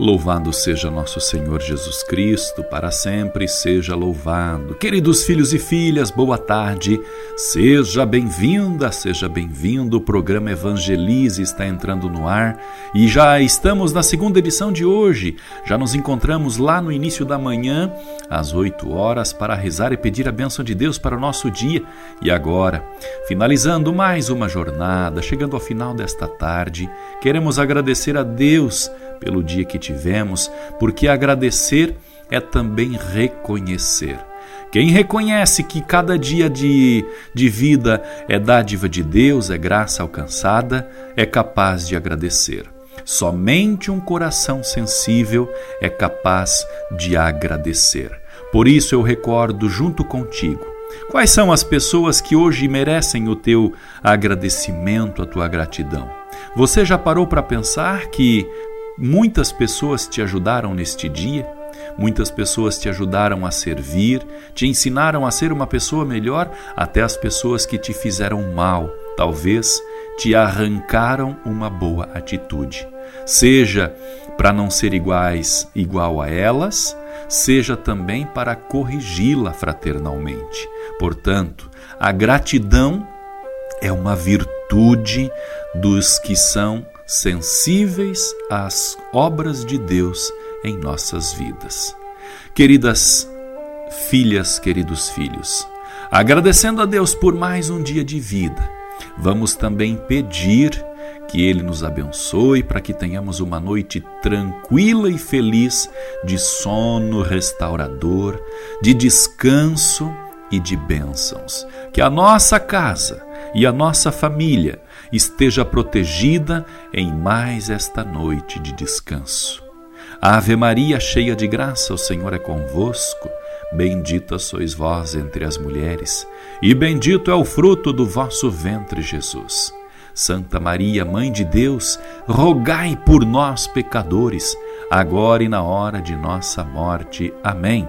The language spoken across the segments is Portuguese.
Louvado seja nosso Senhor Jesus Cristo, para sempre seja louvado. Queridos filhos e filhas, boa tarde. Seja bem-vinda, seja bem-vindo. O programa Evangelize está entrando no ar e já estamos na segunda edição de hoje. Já nos encontramos lá no início da manhã, às 8 horas, para rezar e pedir a bênção de Deus para o nosso dia. E agora, finalizando mais uma jornada, chegando ao final desta tarde, queremos agradecer a Deus pelo dia que tivemos, porque agradecer é também reconhecer. Quem reconhece que cada dia de, de vida é dádiva de Deus, é graça alcançada, é capaz de agradecer. Somente um coração sensível é capaz de agradecer. Por isso eu recordo junto contigo. Quais são as pessoas que hoje merecem o teu agradecimento, a tua gratidão? Você já parou para pensar que Muitas pessoas te ajudaram neste dia, muitas pessoas te ajudaram a servir, te ensinaram a ser uma pessoa melhor, até as pessoas que te fizeram mal, talvez te arrancaram uma boa atitude. Seja para não ser iguais, igual a elas, seja também para corrigi-la fraternalmente. Portanto, a gratidão é uma virtude dos que são sensíveis às obras de Deus em nossas vidas. Queridas filhas, queridos filhos, agradecendo a Deus por mais um dia de vida, vamos também pedir que Ele nos abençoe para que tenhamos uma noite tranquila e feliz de sono restaurador, de descanso e de bênçãos. Que a nossa casa e a nossa família esteja protegida em mais esta noite de descanso. Ave Maria, cheia de graça, o Senhor é convosco. Bendita sois vós entre as mulheres, e bendito é o fruto do vosso ventre, Jesus. Santa Maria, Mãe de Deus, rogai por nós, pecadores, agora e na hora de nossa morte. Amém.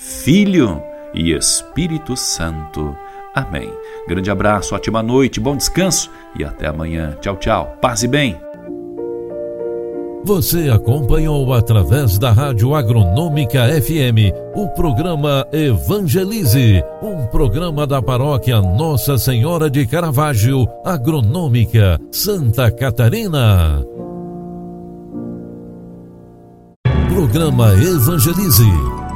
Filho e Espírito Santo. Amém. Grande abraço, ótima noite, bom descanso e até amanhã. Tchau, tchau. Paz e bem. Você acompanhou através da Rádio Agronômica FM o programa Evangelize, um programa da paróquia Nossa Senhora de Caravaggio, Agronômica, Santa Catarina. Programa Evangelize.